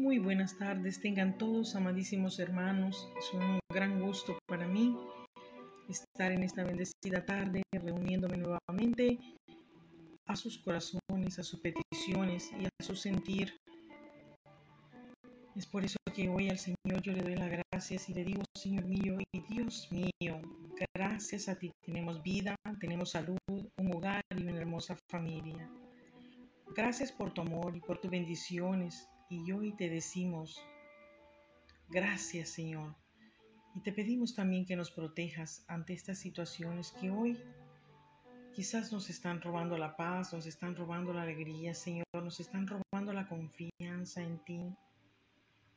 Muy buenas tardes, tengan todos, amadísimos hermanos. Es un gran gusto para mí estar en esta bendecida tarde, reuniéndome nuevamente a sus corazones, a sus peticiones y a su sentir. Es por eso que hoy al Señor yo le doy las gracias y le digo, Señor mío y Dios mío, gracias a ti tenemos vida, tenemos salud, un hogar y una hermosa familia. Gracias por tu amor y por tus bendiciones. Y hoy te decimos, gracias Señor. Y te pedimos también que nos protejas ante estas situaciones que hoy quizás nos están robando la paz, nos están robando la alegría, Señor, nos están robando la confianza en ti.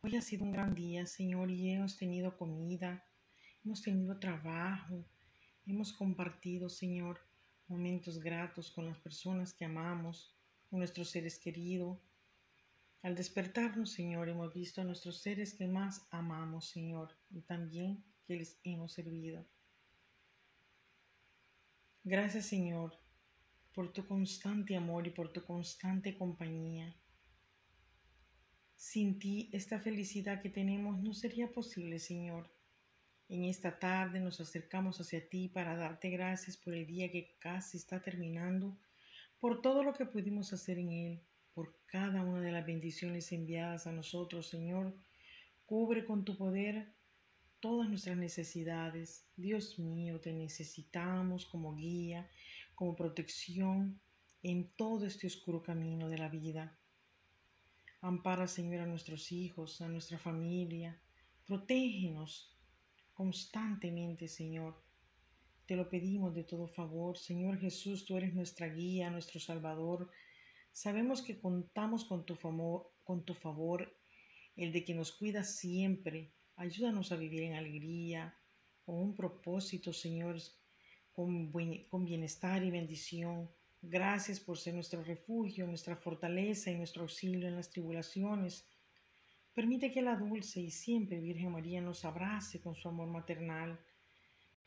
Hoy ha sido un gran día, Señor, y hemos tenido comida, hemos tenido trabajo, hemos compartido, Señor, momentos gratos con las personas que amamos nuestros seres queridos. Al despertarnos, Señor, hemos visto a nuestros seres que más amamos, Señor, y también que les hemos servido. Gracias, Señor, por tu constante amor y por tu constante compañía. Sin ti, esta felicidad que tenemos no sería posible, Señor. En esta tarde nos acercamos hacia ti para darte gracias por el día que casi está terminando por todo lo que pudimos hacer en Él, por cada una de las bendiciones enviadas a nosotros, Señor. Cubre con tu poder todas nuestras necesidades. Dios mío, te necesitamos como guía, como protección en todo este oscuro camino de la vida. Ampara, Señor, a nuestros hijos, a nuestra familia. Protégenos constantemente, Señor. Te lo pedimos de todo favor. Señor Jesús, tú eres nuestra guía, nuestro Salvador. Sabemos que contamos con tu, favor, con tu favor, el de que nos cuidas siempre. Ayúdanos a vivir en alegría, con un propósito, Señor, con, con bienestar y bendición. Gracias por ser nuestro refugio, nuestra fortaleza y nuestro auxilio en las tribulaciones. Permite que la dulce y siempre Virgen María nos abrace con su amor maternal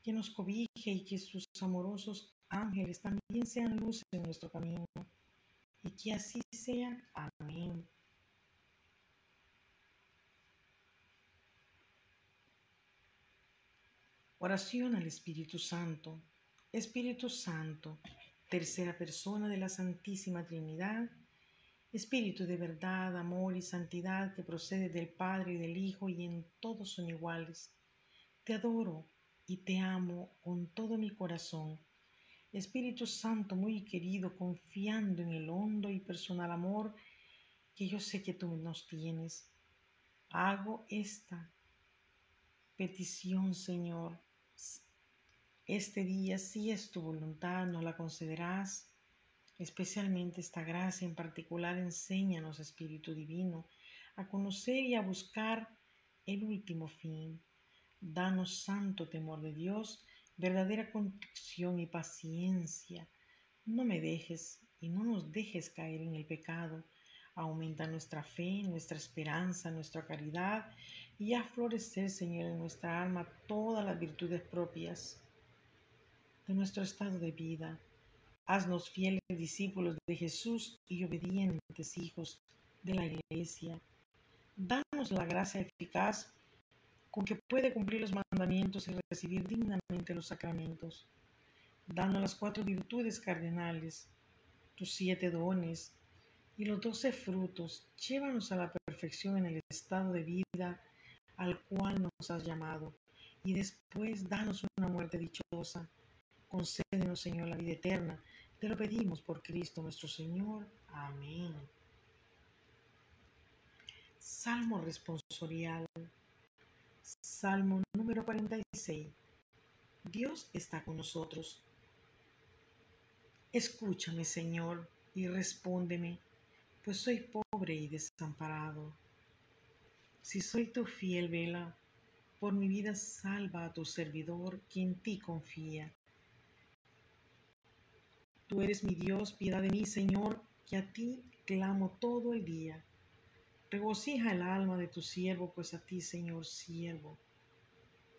que nos cobije y que sus amorosos ángeles también sean luz en nuestro camino. Y que así sea. Amén. Oración al Espíritu Santo. Espíritu Santo, tercera persona de la Santísima Trinidad, Espíritu de verdad, amor y santidad que procede del Padre y del Hijo y en todos son iguales. Te adoro y te amo con todo mi corazón. Espíritu Santo muy querido, confiando en el hondo y personal amor que yo sé que tú nos tienes, hago esta petición, Señor. Este día, si es tu voluntad, nos la concederás. Especialmente esta gracia en particular, enséñanos, Espíritu Divino, a conocer y a buscar el último fin, Danos santo temor de Dios, verdadera contrición y paciencia. No me dejes y no nos dejes caer en el pecado. Aumenta nuestra fe, nuestra esperanza, nuestra caridad y a florecer, Señor, en nuestra alma todas las virtudes propias de nuestro estado de vida. Haznos fieles discípulos de Jesús y obedientes hijos de la Iglesia. Danos la gracia eficaz con que puede cumplir los mandamientos y recibir dignamente los sacramentos. Danos las cuatro virtudes cardinales, tus siete dones y los doce frutos. Llévanos a la perfección en el estado de vida al cual nos has llamado. Y después danos una muerte dichosa. Concédenos, Señor, la vida eterna. Te lo pedimos por Cristo nuestro Señor. Amén. Salmo responsorial. Salmo número 46. Dios está con nosotros. Escúchame, Señor, y respóndeme, pues soy pobre y desamparado. Si soy tu fiel vela, por mi vida salva a tu servidor, quien en ti confía. Tú eres mi Dios, piedad de mí, Señor, que a ti clamo todo el día. Regocija el alma de tu siervo, pues a ti, Señor, siervo,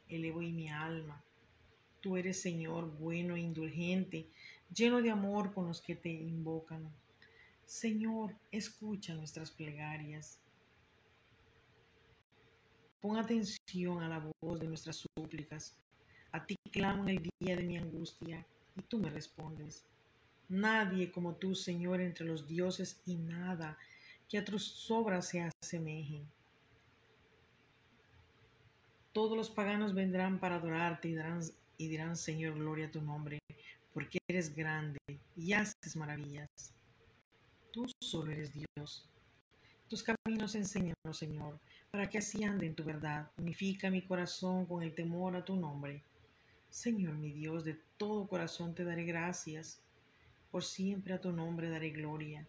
elevo y mi alma. Tú eres, Señor, bueno e indulgente, lleno de amor con los que te invocan. Señor, escucha nuestras plegarias. Pon atención a la voz de nuestras súplicas. A ti clamo en el día de mi angustia y tú me respondes. Nadie como tú, Señor, entre los dioses y nada que a tus obras se asemejen. Todos los paganos vendrán para adorarte y dirán, y dirán, Señor, gloria a tu nombre, porque eres grande y haces maravillas. Tú solo eres Dios. Tus caminos enséñanos, Señor, para que así ande en tu verdad. Unifica mi corazón con el temor a tu nombre. Señor mi Dios, de todo corazón te daré gracias. Por siempre a tu nombre daré gloria,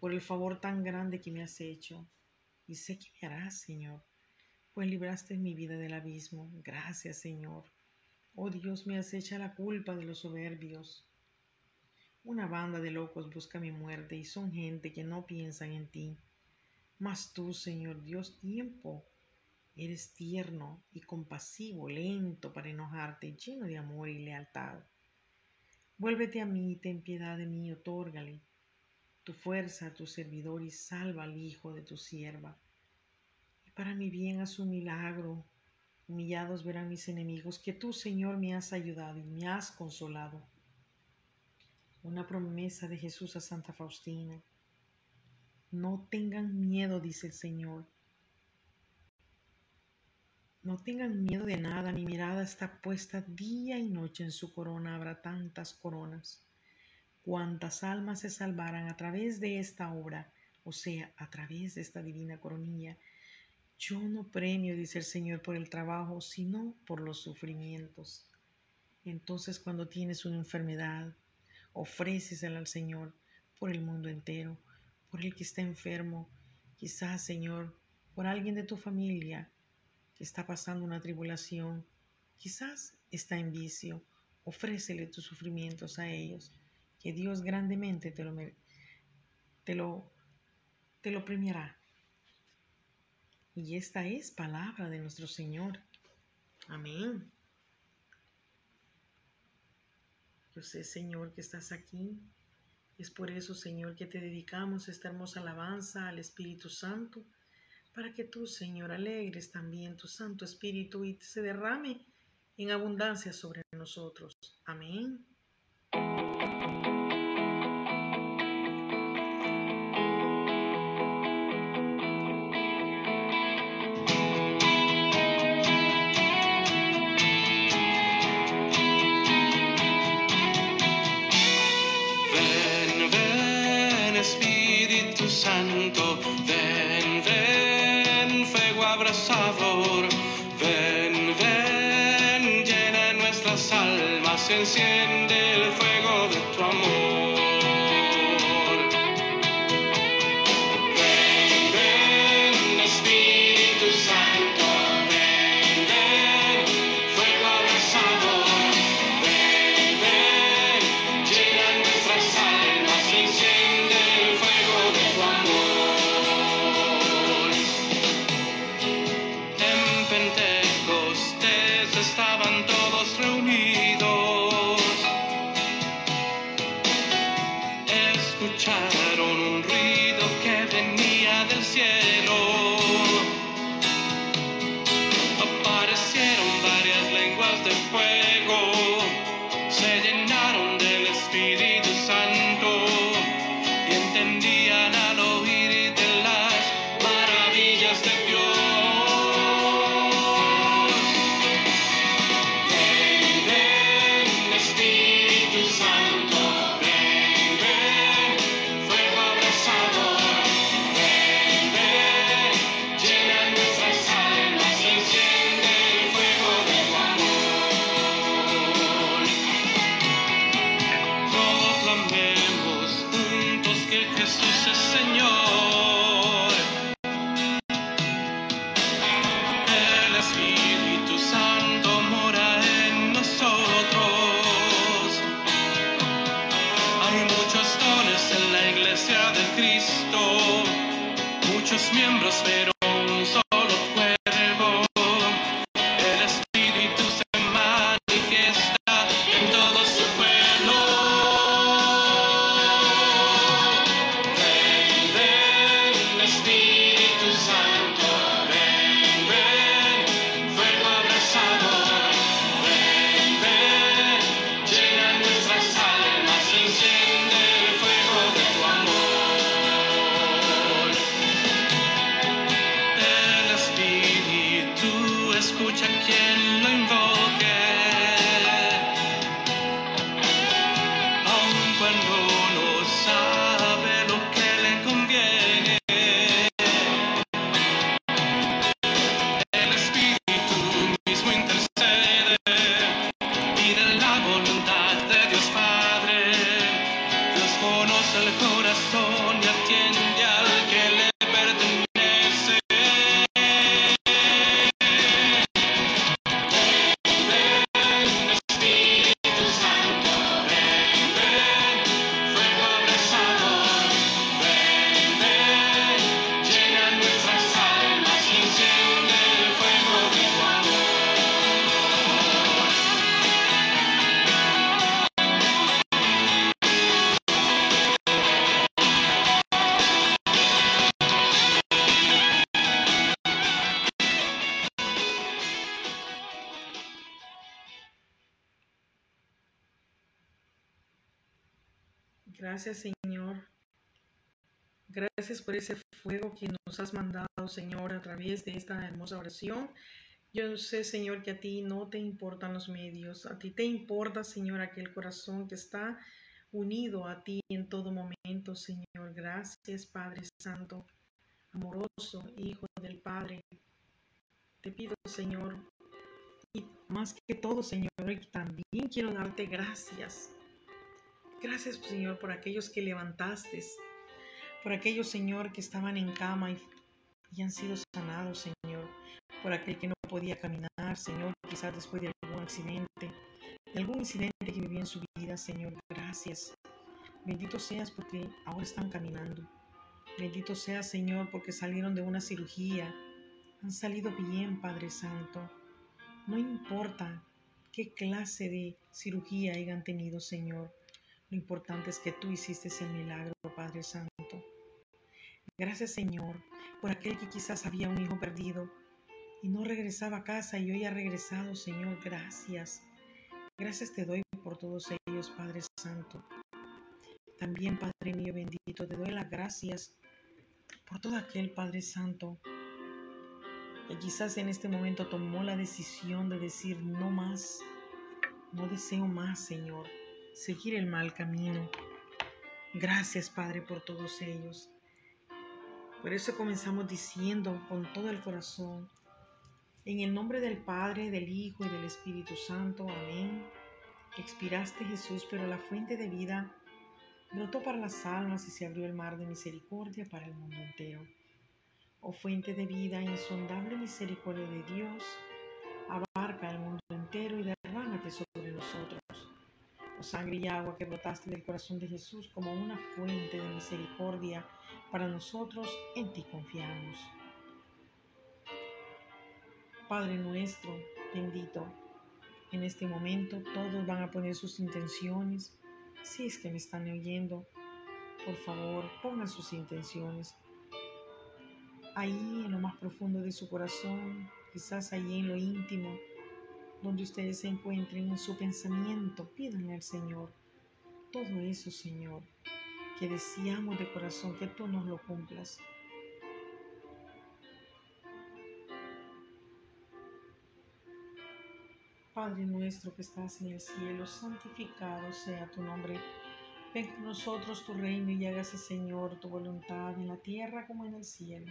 por el favor tan grande que me has hecho. Y sé que me harás, Señor, pues libraste mi vida del abismo. Gracias, Señor. Oh Dios, me has hecho la culpa de los soberbios. Una banda de locos busca mi muerte y son gente que no piensan en ti. Mas tú, Señor Dios, tiempo, eres tierno y compasivo, lento para enojarte, lleno de amor y lealtad. Vuélvete a mí, ten piedad de mí, otórgale tu fuerza a tu servidor y salva al hijo de tu sierva. Para mi bien haz un milagro. Humillados verán mis enemigos que tú, Señor, me has ayudado y me has consolado. Una promesa de Jesús a Santa Faustina. No tengan miedo, dice el Señor. No tengan miedo de nada, mi mirada está puesta día y noche en su corona, habrá tantas coronas. Cuantas almas se salvarán a través de esta obra, o sea, a través de esta divina coronilla. Yo no premio, dice el Señor, por el trabajo, sino por los sufrimientos. Entonces, cuando tienes una enfermedad, ofrécesela al Señor por el mundo entero por el que está enfermo, quizás, Señor, por alguien de tu familia que está pasando una tribulación, quizás está en vicio, ofrécele tus sufrimientos a ellos, que Dios grandemente te lo, te lo, te lo premiará. Y esta es palabra de nuestro Señor. Amén. Yo sé, Señor, que estás aquí es por eso, Señor, que te dedicamos esta hermosa alabanza al Espíritu Santo, para que tú, Señor, alegres también tu Santo Espíritu y se derrame en abundancia sobre nosotros. Amén. Señor. Gracias por ese fuego que nos has mandado, Señor, a través de esta hermosa oración. Yo sé, Señor, que a ti no te importan los medios. A ti te importa, Señor, aquel corazón que está unido a ti en todo momento, Señor. Gracias, Padre Santo, amoroso, Hijo del Padre. Te pido, Señor, y más que todo, Señor, también quiero darte gracias. Gracias, Señor, por aquellos que levantaste, por aquellos, Señor, que estaban en cama y, han sido sanados, Señor, por aquel que no podía caminar, Señor, quizás después de algún accidente, de algún incidente que vivió en su vida, Señor. Gracias. Bendito seas porque ahora están caminando. Bendito seas, Señor, porque salieron de una cirugía. Han salido bien, Padre Santo. No importa qué clase de cirugía hayan tenido, Señor. Lo importante es que tú hiciste ese milagro, Padre Santo. Gracias, Señor, por aquel que quizás había un hijo perdido y no regresaba a casa y hoy ha regresado, Señor. Gracias. Gracias te doy por todos ellos, Padre Santo. También, Padre mío bendito, te doy las gracias por todo aquel, Padre Santo, que quizás en este momento tomó la decisión de decir no más, no deseo más, Señor, seguir el mal camino. Gracias, Padre, por todos ellos. Por eso comenzamos diciendo con todo el corazón, en el nombre del Padre, del Hijo y del Espíritu Santo, amén. Expiraste Jesús, pero la fuente de vida brotó para las almas y se abrió el mar de misericordia para el mundo entero. Oh fuente de vida, insondable misericordia de Dios, abarca el mundo entero y derrámate sobre nosotros. Sangre y agua que brotaste del corazón de Jesús como una fuente de misericordia para nosotros, en ti confiamos. Padre nuestro, bendito, en este momento todos van a poner sus intenciones. Si es que me están oyendo, por favor, pongan sus intenciones ahí en lo más profundo de su corazón, quizás ahí en lo íntimo, donde ustedes se encuentren en su pensamiento, pídanle al Señor todo eso, Señor, que deseamos de corazón que tú nos lo cumplas. Padre nuestro que estás en el cielo, santificado sea tu nombre. Ven con nosotros tu reino y hágase, Señor, tu voluntad en la tierra como en el cielo.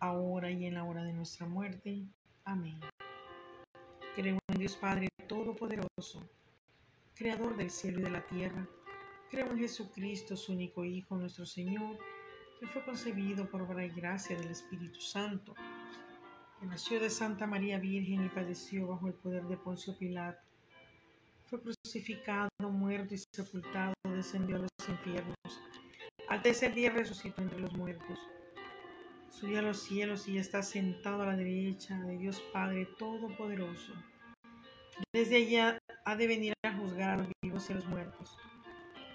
ahora y en la hora de nuestra muerte. Amén. Creo en Dios Padre Todopoderoso, Creador del cielo y de la tierra. Creo en Jesucristo, su único Hijo, nuestro Señor, que fue concebido por obra y gracia del Espíritu Santo, que nació de Santa María Virgen y padeció bajo el poder de Poncio Pilato. Fue crucificado, muerto y sepultado, descendió a los infiernos. Al tercer día resucitó entre los muertos subió a los cielos y está sentado a la derecha de Dios Padre Todopoderoso. Desde allá ha de venir a juzgar a los vivos y a los muertos.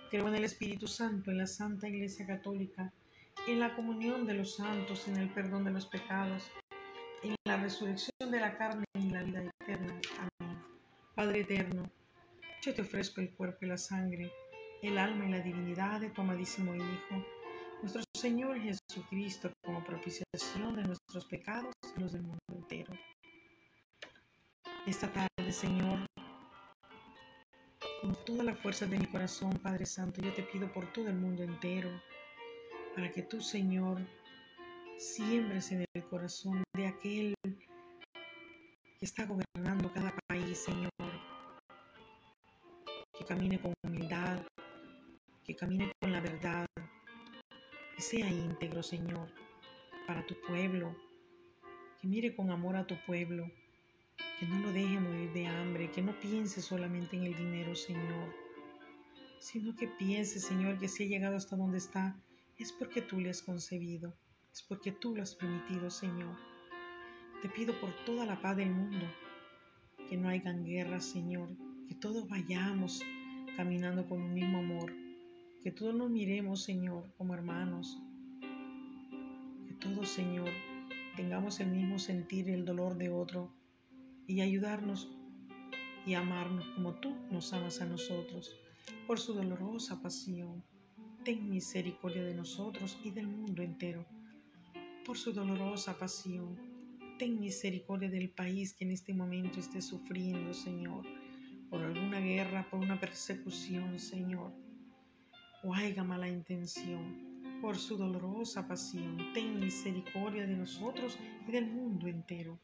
Creo en el Espíritu Santo, en la Santa Iglesia Católica, en la comunión de los santos, en el perdón de los pecados, en la resurrección de la carne y en la vida eterna. Amén. Padre eterno, yo te ofrezco el cuerpo y la sangre el alma y la divinidad de tu amadísimo Hijo, nuestro Señor Jesucristo, como propiciación de nuestros pecados y los del mundo entero. Esta tarde, Señor, con toda la fuerza de mi corazón, Padre Santo, yo te pido por todo el mundo entero, para que tú, Señor, siembres en el corazón de aquel que está gobernando cada país, Señor, que camine con humildad, que camine con la verdad, que sea íntegro, Señor, para tu pueblo, que mire con amor a tu pueblo, que no lo deje morir de hambre, que no piense solamente en el dinero, Señor, sino que piense, Señor, que si ha llegado hasta donde está, es porque tú le has concebido, es porque tú lo has permitido, Señor. Te pido por toda la paz del mundo, que no hayan guerras, Señor, que todos vayamos caminando con un mismo amor, que todos nos miremos, Señor, como hermanos, que todos, Señor, tengamos el mismo sentir el dolor de otro y ayudarnos y amarnos como tú nos amas a nosotros, por su dolorosa pasión. Ten misericordia de nosotros y del mundo entero, por su dolorosa pasión Ten misericordia del país que en este momento esté sufriendo, Señor, por alguna guerra, por una persecución, Señor, o haya mala intención. Por su dolorosa pasión, ten misericordia de nosotros y del mundo entero.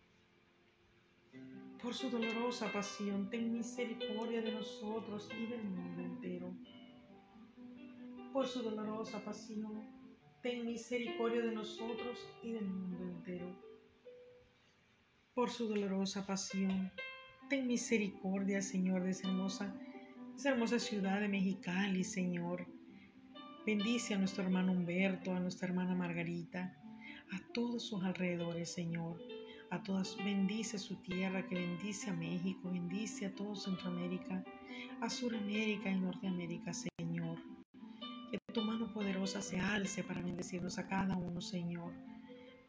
Por su dolorosa pasión, ten misericordia de nosotros y del mundo entero. Por su dolorosa pasión, ten misericordia de nosotros y del mundo entero por su dolorosa pasión. Ten misericordia, Señor, de esa hermosa, esa hermosa ciudad de Mexicali, Señor. Bendice a nuestro hermano Humberto, a nuestra hermana Margarita, a todos sus alrededores, Señor. A todas, bendice su tierra, que bendice a México, bendice a todo Centroamérica, a Suramérica y Norteamérica, Señor. Que tu mano poderosa se alce para bendecirnos a cada uno, Señor.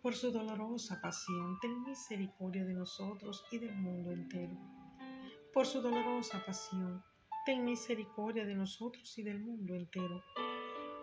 Por su dolorosa pasión, ten misericordia de nosotros y del mundo entero. Por su dolorosa pasión, ten misericordia de nosotros y del mundo entero.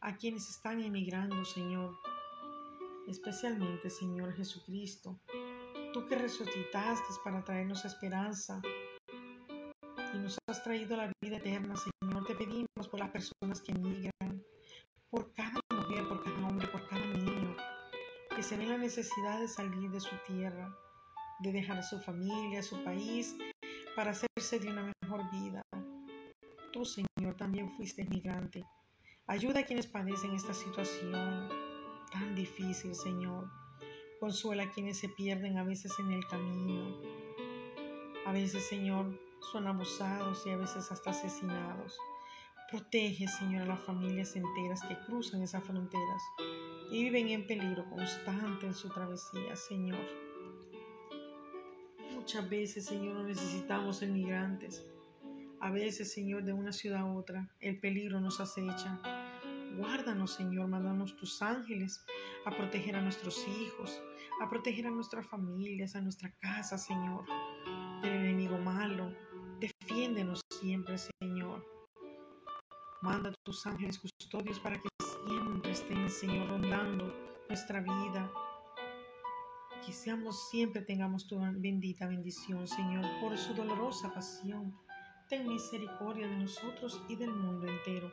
a quienes están emigrando, Señor, especialmente, Señor Jesucristo, tú que resucitaste para traernos esperanza y nos has traído la vida eterna, Señor, te pedimos por las personas que emigran, por cada mujer, por cada hombre, por cada niño, que se ve la necesidad de salir de su tierra, de dejar su familia, su país, para hacerse de una mejor vida. Tú, Señor, también fuiste migrante. Ayuda a quienes padecen esta situación tan difícil, Señor. Consuela a quienes se pierden a veces en el camino. A veces, Señor, son abusados y a veces hasta asesinados. Protege, Señor, a las familias enteras que cruzan esas fronteras y viven en peligro constante en su travesía, Señor. Muchas veces, Señor, necesitamos emigrantes. A veces, Señor, de una ciudad a otra, el peligro nos acecha. Guárdanos, Señor, mándanos tus ángeles a proteger a nuestros hijos, a proteger a nuestras familias, a nuestra casa, Señor, del enemigo malo. Defiéndenos siempre, Señor. Manda tus ángeles custodios para que siempre estén, Señor, rondando nuestra vida, que seamos siempre tengamos tu bendita bendición, Señor, por su dolorosa pasión. Ten misericordia de nosotros y del mundo entero.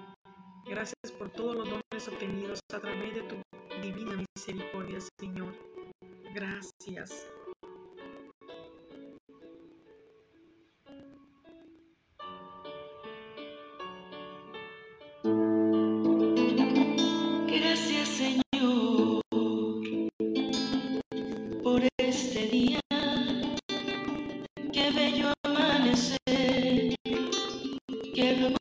Gracias por todos los dones obtenidos a través de tu divina misericordia, Señor. Gracias. Gracias Señor por este día, qué bello amanecer, qué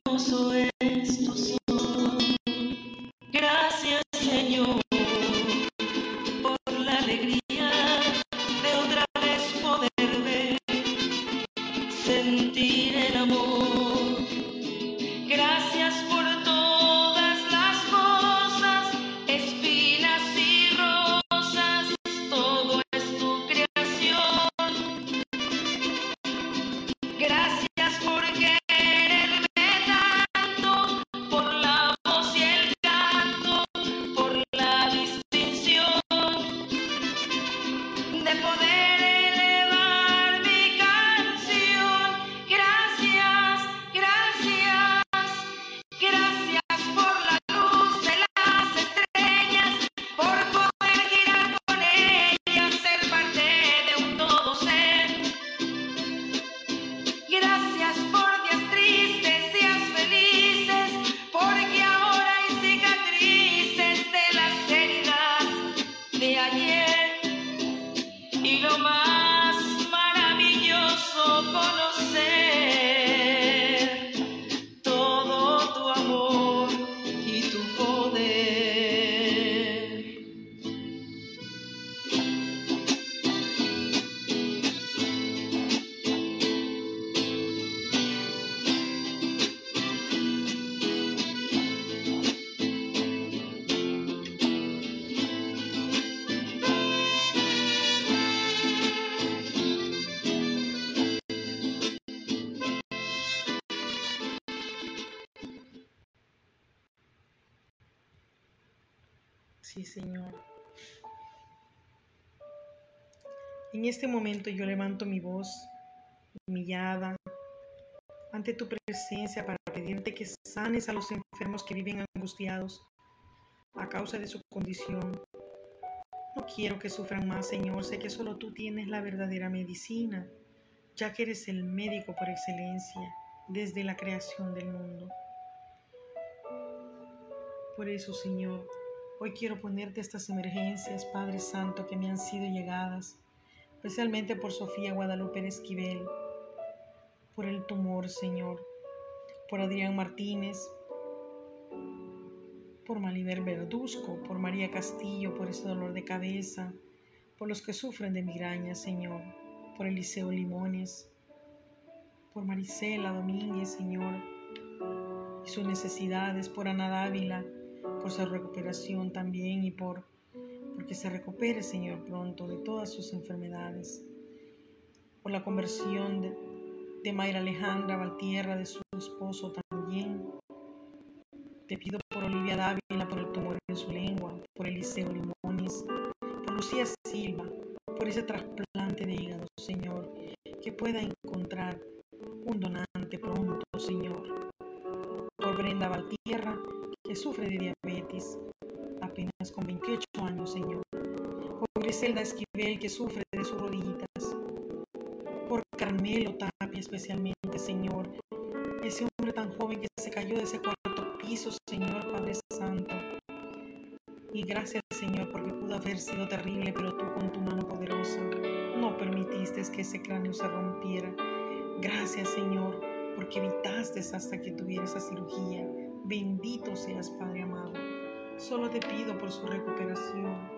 este momento yo levanto mi voz humillada ante tu presencia para pedirte que sanes a los enfermos que viven angustiados a causa de su condición. No quiero que sufran más, Señor. Sé que solo tú tienes la verdadera medicina, ya que eres el médico por excelencia desde la creación del mundo. Por eso, Señor, hoy quiero ponerte estas emergencias, Padre Santo, que me han sido llegadas, especialmente por Sofía Guadalupe Esquivel, por el tumor, Señor, por Adrián Martínez, por Maliber Verduzco, por María Castillo, por ese dolor de cabeza, por los que sufren de migraña, Señor, por Eliseo Limones, por Marisela Domínguez, Señor, y sus necesidades, por Ana Dávila, por su recuperación también y por porque se recupere, Señor, pronto de todas sus enfermedades. Por la conversión de, Mayra Alejandra Valtierra, de su esposo también. Te pido por Olivia Dávila, por el tumor en su lengua, por Eliseo Limones, por Lucía Silva, por ese trasplante de hígado, Señor, que pueda encontrar un donante pronto, Señor. Por Brenda Valtierra, que sufre de diabetes, apenas con 28 años, Señor. Por Griselda Esquivel, que sufre de sus rodillitas. Por Carmelo Tapia, especialmente, Señor. Ese hombre tan joven que se cayó de ese cuarto piso, Señor Padre Santo. Y gracias, Señor, porque pudo haber sido terrible, pero tú con tu mano poderosa no permitiste que ese cráneo se rompiera. Gracias, Señor, porque evitaste hasta que tuviera esa cirugía. Bendito seas, Padre amado. Solo te pido por su recuperación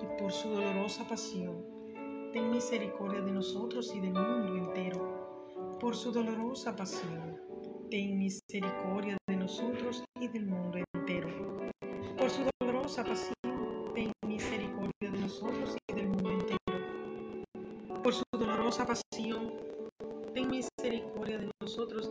y por su dolorosa pasión. Ten misericordia de nosotros y del mundo entero. Por su dolorosa pasión. Ten misericordia de nosotros y del mundo entero. Por su dolorosa pasión, ten misericordia de nosotros y del mundo entero. Por su dolorosa pasión, ten misericordia de nosotros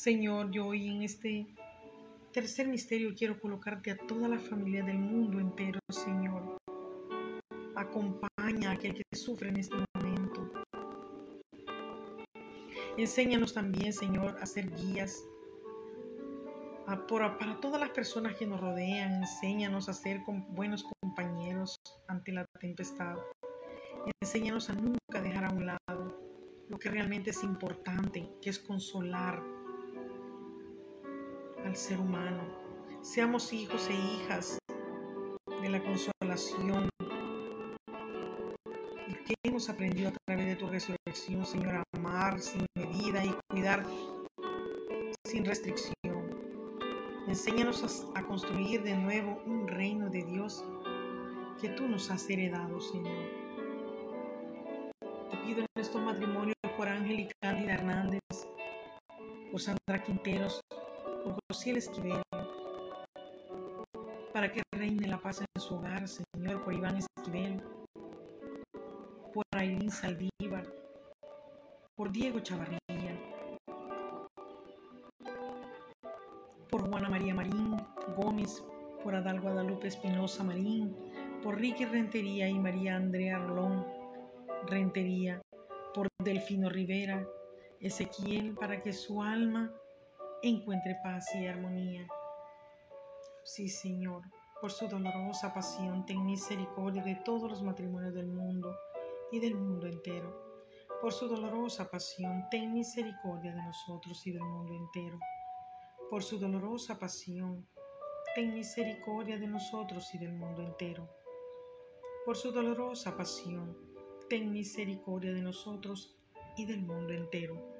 Señor, yo hoy en este tercer misterio quiero colocarte a toda la familia del mundo entero, Señor. Acompaña a aquel que sufre en este momento. Enséñanos también, Señor, a ser guías para todas las personas que nos rodean. Enséñanos a ser buenos compañeros ante la tempestad. Enséñanos a nunca dejar a un lado lo que realmente es importante, que es consolar al ser humano. Seamos hijos e hijas de la consolación. Que hemos aprendido a través de tu resurrección, Señor, amar sin medida y cuidar sin restricción. Enséñanos a, a construir de nuevo un reino de Dios que tú nos has heredado, Señor. Te pido en estos matrimonios por Ángel y Cándida Hernández, por Sandra Quinteros, por José Esquivel, para que reine la paz en su hogar, Señor, por Iván Esquivel, por Aileen Saldívar, por Diego Chavarría, por Juana María Marín Gómez, por Adal Guadalupe Espinosa Marín, por Ricky Rentería y María Andrea Rolón Rentería, por Delfino Rivera, Ezequiel, para que su alma encuentre paz y armonía. Sí, Señor, por su dolorosa pasión, ten misericordia de todos los matrimonios del mundo y del mundo entero. Por su dolorosa pasión, ten misericordia de nosotros y del mundo entero. Por su dolorosa pasión, ten misericordia de nosotros y del mundo entero. Por su dolorosa pasión, ten misericordia de nosotros y del mundo entero.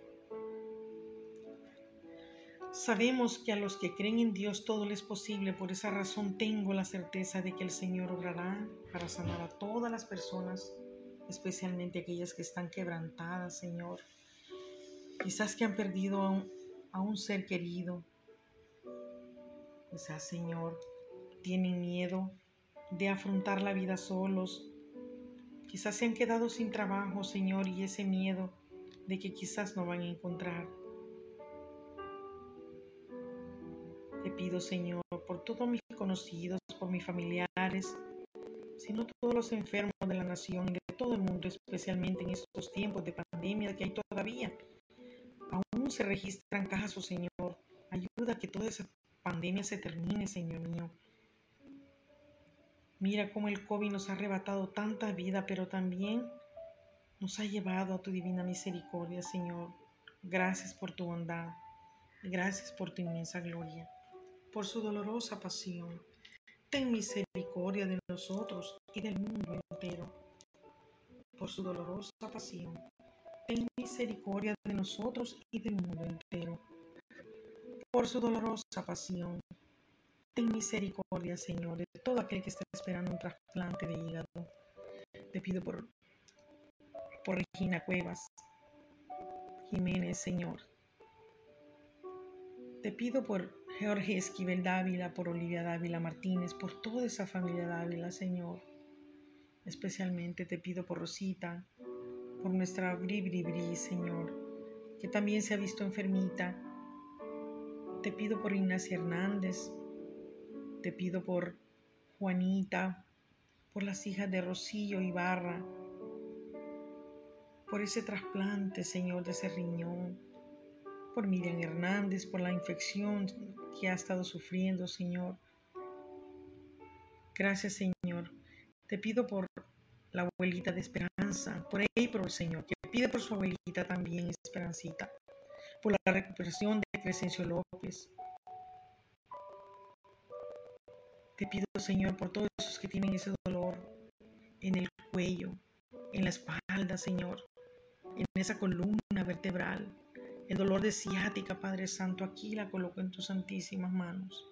Sabemos que a los que creen en Dios todo les es posible, por esa razón tengo la certeza de que el Señor obrará para sanar a todas las personas, especialmente aquellas que están quebrantadas, Señor. Quizás que han perdido a un, ser querido. Quizás, Señor, tienen miedo de afrontar la vida solos. Quizás se han quedado sin trabajo, Señor, y ese miedo de que quizás no van a encontrar. Pido, Señor, por todos mis conocidos, por mis familiares, sino todos los enfermos de la nación y de todo el mundo, especialmente en estos tiempos de pandemia que hay todavía. Aún se registran casos, Señor. Ayuda a que toda esa pandemia se termine, Señor mío. Mira cómo el COVID nos ha arrebatado tanta vida, pero también nos ha llevado a tu divina misericordia, Señor. Gracias por tu bondad. Gracias por tu inmensa gloria. Por su dolorosa pasión. Ten misericordia de nosotros y del mundo entero. Por su dolorosa pasión. Ten misericordia de nosotros y del mundo entero. Por su dolorosa pasión. Ten misericordia, Señor, de todo aquel que está esperando un trasplante de hígado. Te pido por, por Regina Cuevas, Jiménez, Señor. Te pido por Jorge Esquivel Dávila, por Olivia Dávila Martínez, por toda esa familia Dávila, Señor. Especialmente te pido por Rosita, por nuestra Bri Bri Bri, Señor, que también se ha visto enfermita. Te pido por Ignacia Hernández, te pido por Juanita, por las hijas de Rocío Ibarra, por ese trasplante, Señor, de ese riñón, por Miriam Hernández, por la infección que ha estado sufriendo, Señor. Gracias, Señor. Te pido por la abuelita de Esperanza, por April, Señor, que pide por su abuelita también, Esperancita, por la recuperación de Crescencio López, Te pido, Señor, por todos esos que tienen ese dolor en el cuello, en la espalda, Señor, en esa columna vertebral, el dolor de ciática, Padre Santo, aquí la coloco en tus santísimas manos.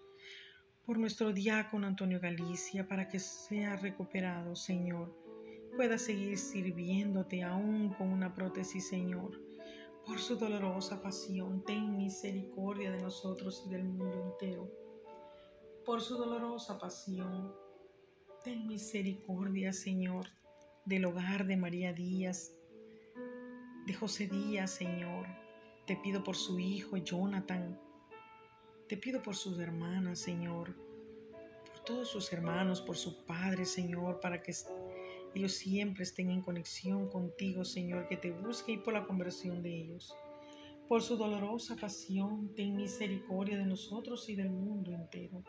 Por nuestro diácono Antonio Galicia, para que sea recuperado, Señor, pueda seguir sirviéndote aún con una prótesis, Señor. Por su dolorosa pasión, ten misericordia de nosotros y del mundo entero por su dolorosa pasión. Ten misericordia, Señor, del hogar de María Díaz, de José Díaz, Señor. Te pido por su hijo Jonathan. Te pido por sus hermanas, Señor. Por todos sus hermanos, por su padre, Señor, para que ellos siempre estén en conexión contigo, Señor, que te busque y por la conversión de ellos. Por su dolorosa pasión, ten misericordia de nosotros y del mundo entero.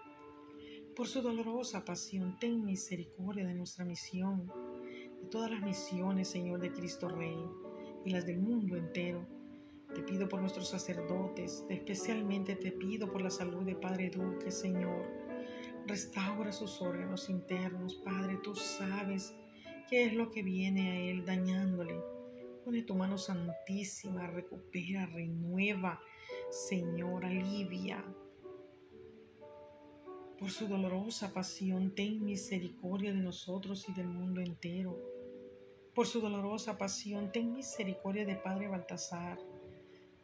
Por su dolorosa pasión, ten misericordia de nuestra misión, de todas las misiones, Señor, de Cristo Rey y las del mundo entero. Te pido por nuestros sacerdotes, especialmente te pido por la salud de Padre Duque, Señor. Restaura sus órganos internos, Padre, tú sabes qué es lo que viene a él dañándole. Pone tu mano santísima, recupera, renueva, Señor, alivia, por su dolorosa pasión, ten misericordia de nosotros y del mundo entero. Por su dolorosa pasión, ten misericordia de Padre Baltasar.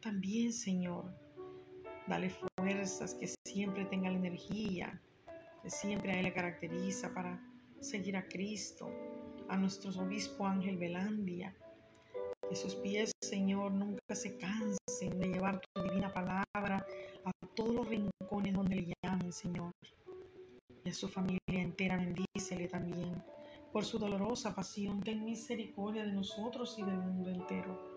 También, Señor, dale fuerzas, que siempre tenga la energía que siempre a Él le caracteriza para seguir a Cristo, a nuestro obispo Ángel Belandia. Que sus pies, Señor, nunca se cansen de llevar tu divina palabra a todos los rincones donde le llamen, Señor y a su familia entera bendícele también. Por su dolorosa pasión, ten misericordia de nosotros y del mundo entero.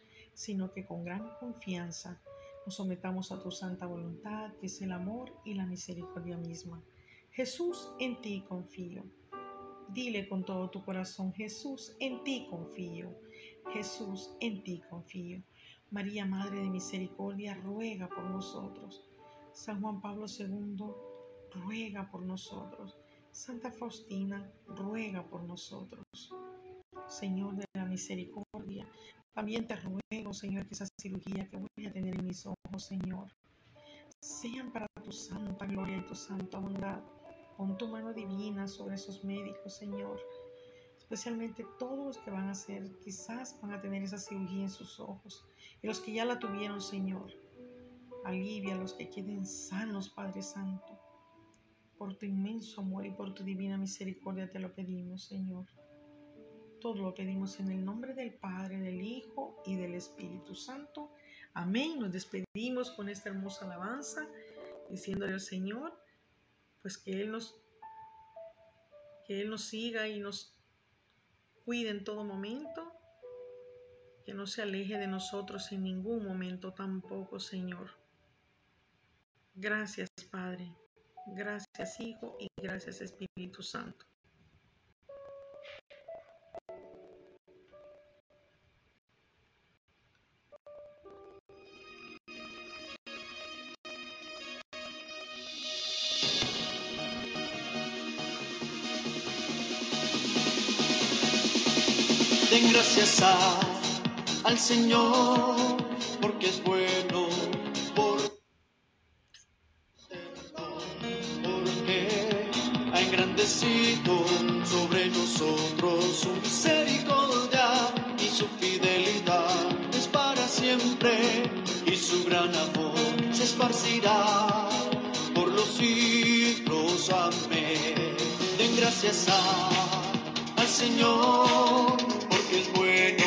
sino que con gran confianza nos sometamos a tu santa voluntad, que es el amor y la misericordia misma. Jesús, en ti confío. Dile con todo tu corazón, Jesús, en ti confío. Jesús, en ti confío. María, Madre de Misericordia, ruega por nosotros San Juan Pablo II ruega por nosotros. Santa Faustina ruega por nosotros. Señor de la misericordia. También te ruego, Señor, que esa cirugía que voy a tener en mis ojos, Señor, sean para tu santa gloria y tu santa bondad. Pon tu mano divina sobre esos médicos, Señor. Especialmente todos los que van a hacer, quizás van a tener esa cirugía en sus ojos. Y los que ya la tuvieron, Señor. Alivia a los que queden sanos, Padre Santo. Por tu inmenso amor y por tu divina misericordia te lo pedimos, Señor. Todo lo pedimos en el nombre del Padre, del Hijo y del Espíritu Santo. Amén. Nos despedimos con esta hermosa alabanza, diciéndole al Señor, pues que Él nos, que Él nos siga y nos cuide en todo momento, que no se aleje de nosotros en ningún momento tampoco, Señor. Gracias, Padre. Gracias, Hijo, y gracias, Espíritu Santo. Den gracias al Señor, porque es bueno, por, porque ha engrandecido sobre nosotros su misericordia y su fidelidad es para siempre y su gran amor se esparcirá por los siglos. Amén. Den gracias al Señor es bueno,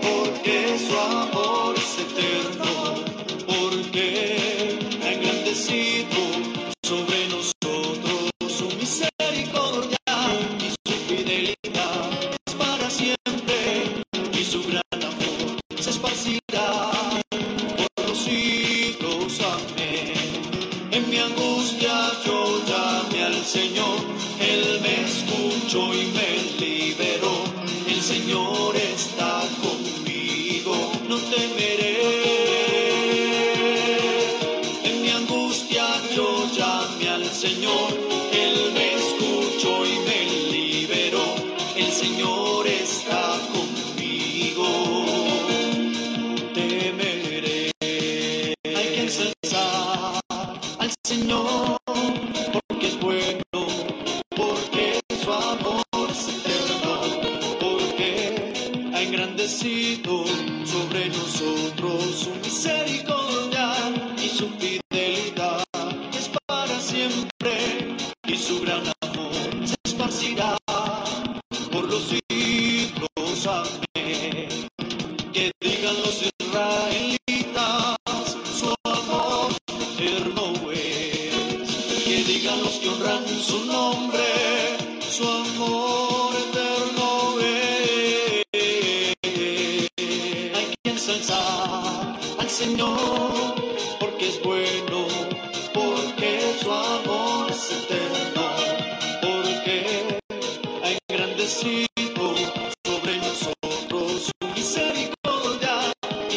porque su amor es eterno, porque ha engrandecido sobre nosotros su misericordia y su fidelidad es para siempre y su gran amor se esparcirá por los siglos. Amén. En mi angustia yo llamé al Señor, Él me escuchó y me Señor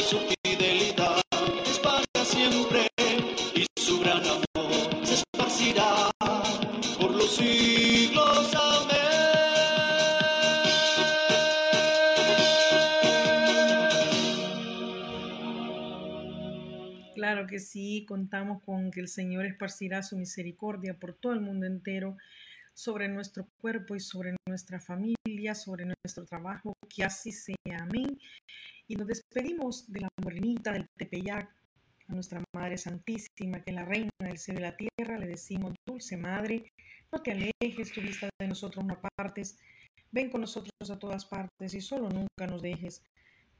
su fidelidad es para siempre y su gran amor se esparcirá por los siglos. Amén. Claro que sí, contamos con que el Señor esparcirá su misericordia por todo el mundo entero, sobre nuestro cuerpo y sobre nuestra familia, sobre nuestro trabajo, que así sea. Amén. Y nos despedimos de la morenita del Tepeyac, a nuestra Madre Santísima, que es la Reina del cielo y la tierra, le decimos, Dulce Madre, no te alejes tu vista de nosotros no apartes, ven con nosotros a todas partes y solo nunca nos dejes,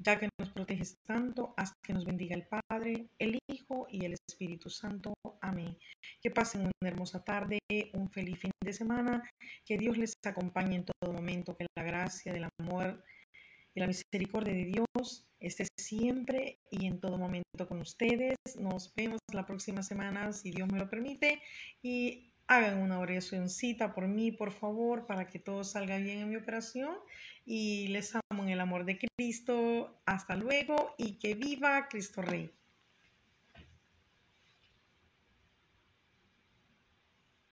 ya que nos proteges tanto, haz que nos bendiga el Padre, el Hijo y el Espíritu Santo. Amén. Que pasen una hermosa tarde, un feliz fin de semana, que Dios les acompañe en todo momento, que la gracia del amor y la misericordia de Dios esté siempre y en todo momento con ustedes. Nos vemos la próxima semana, si Dios me lo permite, y hagan una oracióncita por mí, por favor, para que todo salga bien en mi operación. Y les amo en el amor de Cristo. Hasta luego y que viva Cristo Rey.